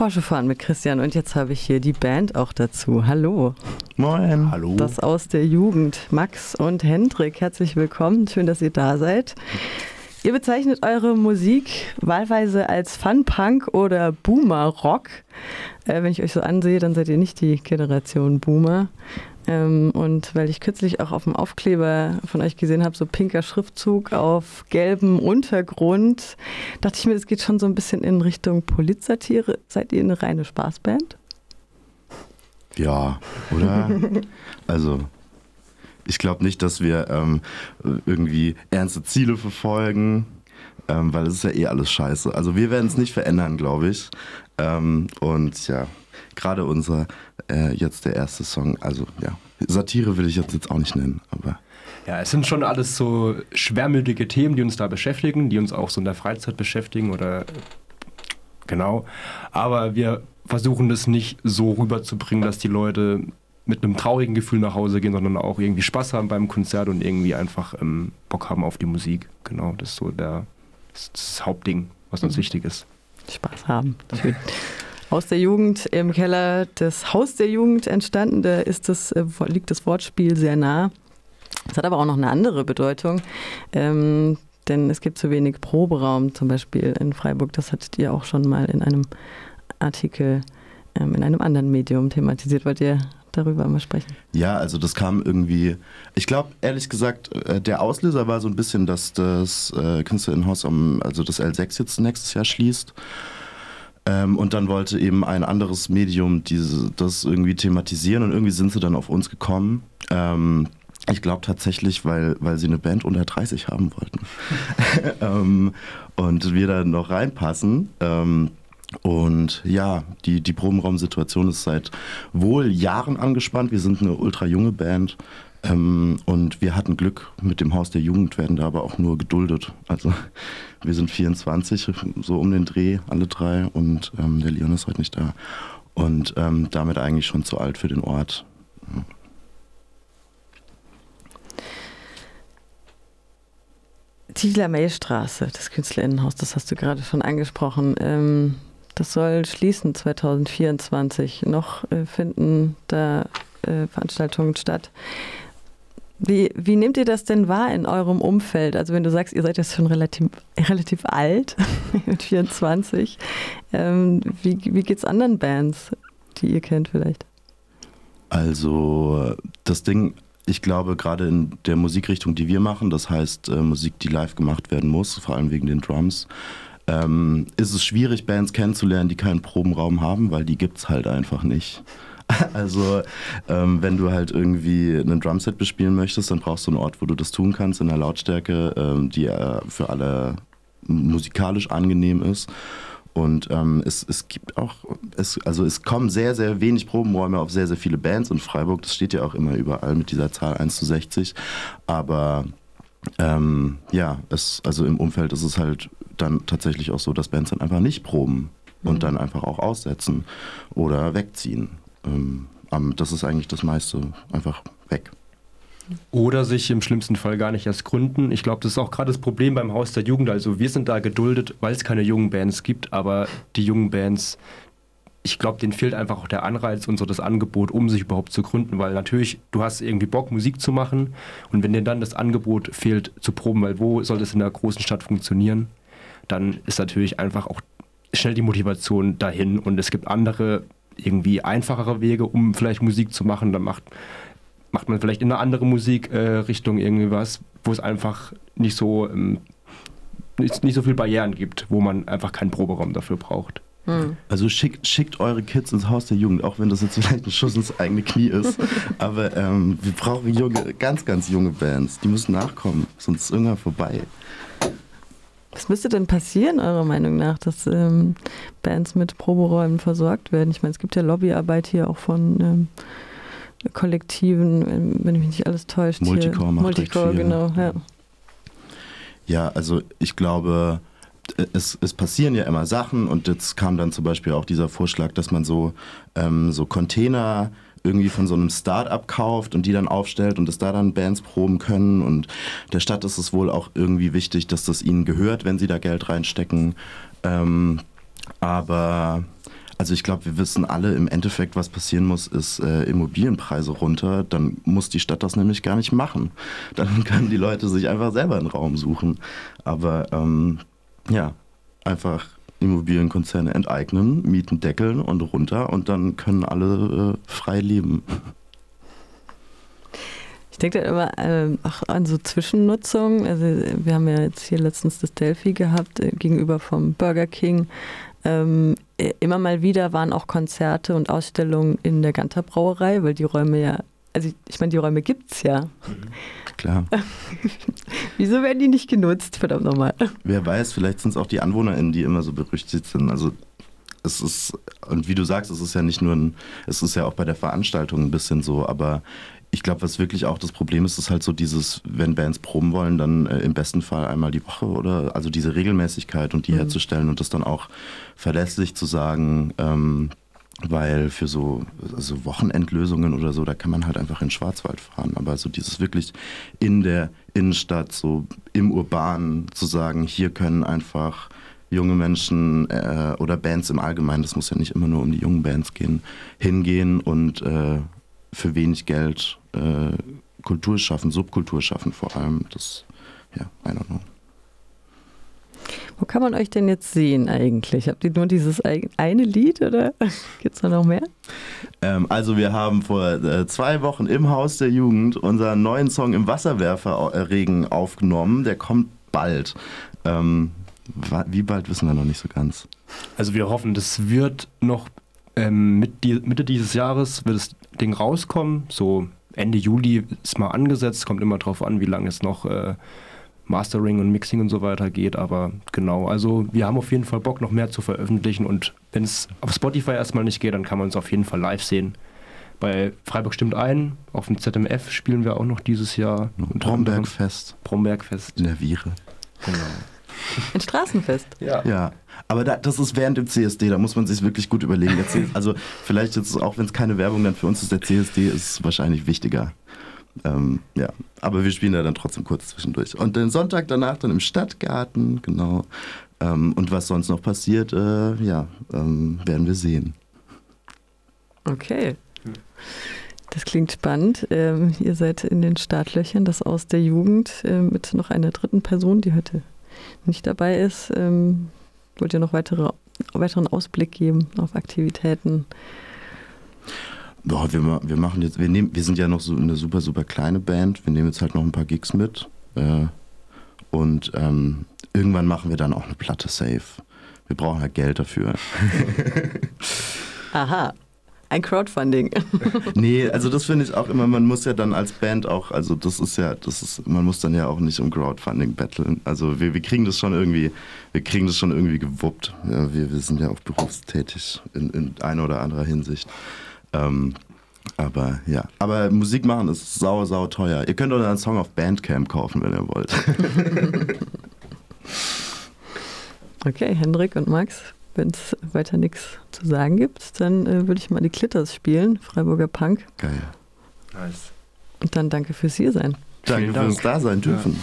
Porsche fahren mit Christian und jetzt habe ich hier die Band auch dazu. Hallo. Moin. Hallo. Das aus der Jugend. Max und Hendrik, herzlich willkommen. Schön, dass ihr da seid. Ihr bezeichnet eure Musik wahlweise als Fun-Punk oder Boomer-Rock. Äh, wenn ich euch so ansehe, dann seid ihr nicht die Generation Boomer. Ähm, und weil ich kürzlich auch auf dem Aufkleber von euch gesehen habe, so pinker Schriftzug auf gelbem Untergrund, dachte ich mir, das geht schon so ein bisschen in Richtung Polizsatire. Seid ihr eine reine Spaßband? Ja, oder? also, ich glaube nicht, dass wir ähm, irgendwie ernste Ziele verfolgen, ähm, weil es ist ja eh alles scheiße. Also wir werden es nicht verändern, glaube ich. Ähm, und ja, gerade unser äh, jetzt der erste Song, also ja, Satire will ich jetzt, jetzt auch nicht nennen, aber. Ja, es sind schon alles so schwermütige Themen, die uns da beschäftigen, die uns auch so in der Freizeit beschäftigen oder genau. Aber wir versuchen das nicht so rüberzubringen, dass die Leute mit einem traurigen Gefühl nach Hause gehen, sondern auch irgendwie Spaß haben beim Konzert und irgendwie einfach ähm, Bock haben auf die Musik. Genau, das ist so der, das, das Hauptding, was uns mhm. wichtig ist. Spaß haben. Schön. Aus der Jugend im Keller des Haus der Jugend entstanden, da ist das, äh, liegt das Wortspiel sehr nah. Es hat aber auch noch eine andere Bedeutung. Ähm, denn es gibt zu wenig Proberaum, zum Beispiel in Freiburg. Das hattet ihr auch schon mal in einem Artikel ähm, in einem anderen Medium thematisiert. Wollt ihr darüber mal sprechen? Ja, also das kam irgendwie, ich glaube ehrlich gesagt, äh, der Auslöser war so ein bisschen, dass das äh, Künstlerinnenhaus, also das L6 jetzt nächstes Jahr schließt. Ähm, und dann wollte eben ein anderes Medium diese, das irgendwie thematisieren und irgendwie sind sie dann auf uns gekommen. Ähm, ich glaube tatsächlich, weil, weil sie eine Band unter 30 haben wollten. ähm, und wir da noch reinpassen. Ähm, und ja, die, die Probenraumsituation ist seit wohl Jahren angespannt. Wir sind eine ultra junge Band. Ähm, und wir hatten Glück mit dem Haus der Jugend, werden da aber auch nur geduldet. Also wir sind 24, so um den Dreh, alle drei. Und ähm, der Leon ist heute nicht da. Und ähm, damit eigentlich schon zu alt für den Ort. Ja. Tieler Meilstraße, das Künstlerinnenhaus, das hast du gerade schon angesprochen. Ähm, das soll schließen 2024. Noch äh, finden da äh, Veranstaltungen statt. Wie, wie nehmt ihr das denn wahr in eurem Umfeld? Also wenn du sagst, ihr seid jetzt schon relativ, relativ alt, mit 24, ähm, wie, wie geht es anderen Bands, die ihr kennt vielleicht? Also das Ding, ich glaube gerade in der Musikrichtung, die wir machen, das heißt äh, Musik, die live gemacht werden muss, vor allem wegen den Drums, ähm, ist es schwierig, Bands kennenzulernen, die keinen Probenraum haben, weil die gibt es halt einfach nicht. Also ähm, wenn du halt irgendwie einen Drumset bespielen möchtest, dann brauchst du einen Ort, wo du das tun kannst, in einer Lautstärke, ähm, die äh, für alle musikalisch angenehm ist. Und ähm, es, es gibt auch, es, also es kommen sehr, sehr wenig Probenräume auf sehr, sehr viele Bands in Freiburg. Das steht ja auch immer überall mit dieser Zahl 1 zu 60. Aber ähm, ja, es, also im Umfeld ist es halt dann tatsächlich auch so, dass Bands dann einfach nicht proben und mhm. dann einfach auch aussetzen oder wegziehen ähm, das ist eigentlich das meiste einfach weg. Oder sich im schlimmsten Fall gar nicht erst gründen. Ich glaube, das ist auch gerade das Problem beim Haus der Jugend. Also wir sind da geduldet, weil es keine jungen Bands gibt, aber die jungen Bands, ich glaube, denen fehlt einfach auch der Anreiz und so das Angebot, um sich überhaupt zu gründen, weil natürlich, du hast irgendwie Bock, Musik zu machen und wenn dir dann das Angebot fehlt, zu proben, weil wo soll das in der großen Stadt funktionieren, dann ist natürlich einfach auch schnell die Motivation dahin und es gibt andere irgendwie einfachere Wege, um vielleicht Musik zu machen. Dann macht, macht man vielleicht in eine andere Musikrichtung äh, irgendwie was, wo es einfach nicht so, ähm, nicht, nicht so viel Barrieren gibt, wo man einfach keinen Proberaum dafür braucht. Hm. Also schickt, schickt eure Kids ins Haus der Jugend, auch wenn das jetzt vielleicht ein Schuss ins eigene Knie ist. Aber ähm, wir brauchen junge, ganz, ganz junge Bands. Die müssen nachkommen, sonst ist irgendwann vorbei. Was müsste denn passieren, eurer Meinung nach, dass ähm, Bands mit Proberäumen versorgt werden? Ich meine, es gibt ja Lobbyarbeit hier auch von ähm, Kollektiven, wenn mich nicht alles täuscht. Multicore macht Multicore, genau, ja. Ja, also ich glaube, es, es, passieren ja immer Sachen und jetzt kam dann zum Beispiel auch dieser Vorschlag, dass man so, ähm, so Container irgendwie von so einem Start-up kauft und die dann aufstellt und dass da dann Bands proben können. Und der Stadt ist es wohl auch irgendwie wichtig, dass das ihnen gehört, wenn sie da Geld reinstecken. Ähm, aber Also ich glaube, wir wissen alle im Endeffekt, was passieren muss, ist äh, Immobilienpreise runter. Dann muss die Stadt das nämlich gar nicht machen. Dann können die Leute sich einfach selber einen Raum suchen. Aber ähm, ja, einfach Immobilienkonzerne enteignen, Mieten deckeln und runter und dann können alle äh, frei leben. Ich denke da immer äh, auch an so Zwischennutzung. Also wir haben ja jetzt hier letztens das Delphi gehabt äh, gegenüber vom Burger King. Ähm, immer mal wieder waren auch Konzerte und Ausstellungen in der Ganter Brauerei, weil die Räume ja, also ich, ich meine, die Räume gibt es ja. Mhm. Klar. Wieso werden die nicht genutzt, verdammt nochmal? Wer weiß, vielleicht sind es auch die AnwohnerInnen, die immer so berüchtigt sind. Also es ist, und wie du sagst, es ist ja nicht nur ein, es ist ja auch bei der Veranstaltung ein bisschen so, aber ich glaube, was wirklich auch das Problem ist, ist halt so dieses, wenn Bands proben wollen, dann äh, im besten Fall einmal die Woche oder also diese Regelmäßigkeit und die mhm. herzustellen und das dann auch verlässlich zu sagen, ähm, weil für so, so Wochenendlösungen oder so, da kann man halt einfach in den Schwarzwald fahren. Aber so dieses wirklich in der Innenstadt, so im Urbanen zu sagen, hier können einfach junge Menschen äh, oder Bands im Allgemeinen, das muss ja nicht immer nur um die jungen Bands gehen, hingehen und äh, für wenig Geld äh, Kultur schaffen, Subkultur schaffen vor allem. Das, ja, I don't know. Wo kann man euch denn jetzt sehen eigentlich? Habt ihr nur dieses eine Lied oder gibt es da noch mehr? Ähm, also wir haben vor äh, zwei Wochen im Haus der Jugend unseren neuen Song im Wasserwerferregen aufgenommen. Der kommt bald. Ähm, wie bald wissen wir noch nicht so ganz. Also wir hoffen, das wird noch ähm, mit die, Mitte dieses Jahres wird das Ding rauskommen. So Ende Juli ist mal angesetzt, kommt immer drauf an, wie lange es noch äh, Mastering und Mixing und so weiter geht. Aber genau, also wir haben auf jeden Fall Bock, noch mehr zu veröffentlichen. Und wenn es auf Spotify erstmal nicht geht, dann kann man uns auf jeden Fall live sehen. Bei Freiburg stimmt ein, auf dem ZMF spielen wir auch noch dieses Jahr. Brombergfest. Brombergfest. In der Viere. Genau. Ein Straßenfest. Ja. ja. Aber da, das ist während dem CSD, da muss man sich wirklich gut überlegen. also vielleicht jetzt, auch wenn es keine Werbung dann für uns ist, der CSD ist wahrscheinlich wichtiger. Ähm, ja, aber wir spielen da dann trotzdem kurz zwischendurch. Und den Sonntag danach dann im Stadtgarten, genau. Ähm, und was sonst noch passiert, äh, ja, ähm, werden wir sehen. Okay. Das klingt spannend. Ähm, ihr seid in den Startlöchern, das aus der Jugend äh, mit noch einer dritten Person, die heute nicht dabei ist. Ähm, wollt ihr noch weitere, weiteren Ausblick geben auf Aktivitäten? Boah, wir, wir machen jetzt, wir nehmen, wir sind ja noch so eine super, super kleine Band. Wir nehmen jetzt halt noch ein paar Gigs mit. Äh, und ähm, irgendwann machen wir dann auch eine Platte safe. Wir brauchen halt Geld dafür. Aha. Ein Crowdfunding. nee, also das finde ich auch immer, man muss ja dann als Band auch, also das ist ja, das ist, man muss dann ja auch nicht um Crowdfunding betteln. Also wir, wir kriegen das schon irgendwie, wir kriegen das schon irgendwie gewuppt. Ja, wir, wir sind ja auch berufstätig in, in einer oder anderer Hinsicht. Ähm, aber ja, aber Musik machen ist sau, sau teuer. Ihr könnt einen Song auf Bandcamp kaufen, wenn ihr wollt. okay, Hendrik und Max, wenn es weiter nichts zu sagen gibt, dann äh, würde ich mal die Klitters spielen, Freiburger Punk. Geil. Nice. Und dann danke fürs Hiersein. Danke fürs Dasein dürfen. Ja.